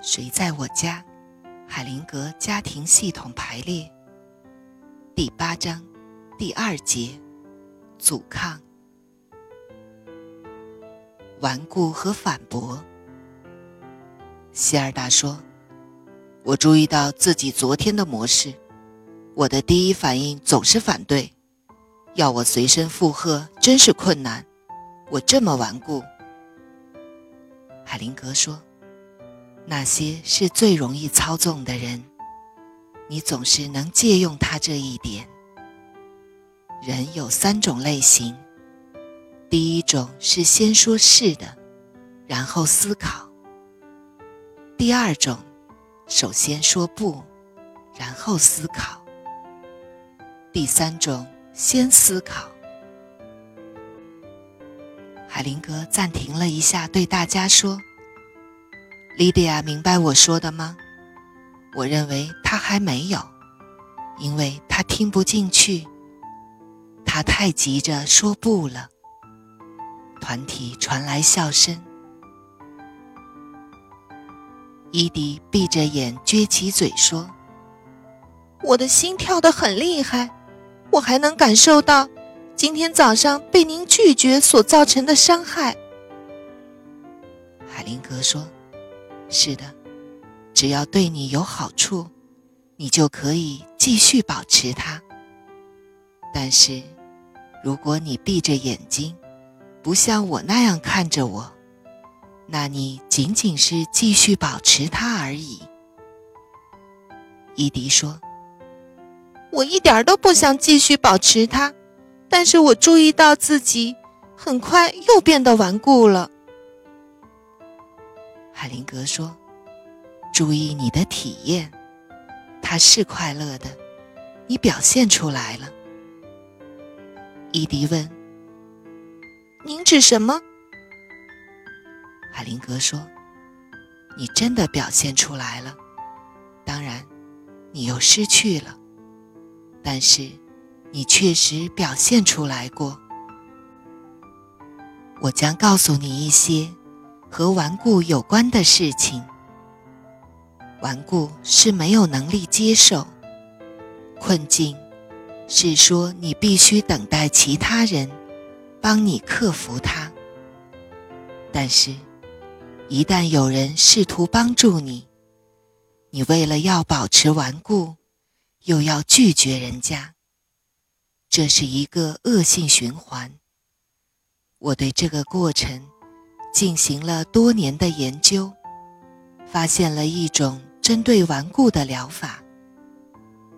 谁在我家？海灵格家庭系统排列。第八章，第二节，阻抗、顽固和反驳。希尔达说：“我注意到自己昨天的模式，我的第一反应总是反对，要我随声附和真是困难。我这么顽固。”海灵格说。那些是最容易操纵的人，你总是能借用他这一点。人有三种类型，第一种是先说是的，然后思考；第二种，首先说不，然后思考；第三种，先思考。海灵格暂停了一下，对大家说。莉迪亚明白我说的吗？我认为他还没有，因为他听不进去。他太急着说不了。团体传来笑声。伊迪闭着眼，撅起嘴说：“我的心跳得很厉害，我还能感受到今天早上被您拒绝所造成的伤害。”海灵格说。是的，只要对你有好处，你就可以继续保持它。但是，如果你闭着眼睛，不像我那样看着我，那你仅仅是继续保持它而已。伊迪说：“我一点都不想继续保持它，但是我注意到自己很快又变得顽固了。”海灵格说：“注意你的体验，它是快乐的，你表现出来了。”伊迪问：“您指什么？”海灵格说：“你真的表现出来了，当然，你又失去了，但是你确实表现出来过。我将告诉你一些。”和顽固有关的事情。顽固是没有能力接受困境，是说你必须等待其他人帮你克服它。但是，一旦有人试图帮助你，你为了要保持顽固，又要拒绝人家，这是一个恶性循环。我对这个过程。进行了多年的研究，发现了一种针对顽固的疗法。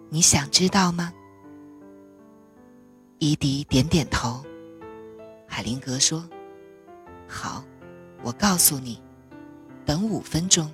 你想知道吗？伊迪点点头。海灵格说：“好，我告诉你，等五分钟。”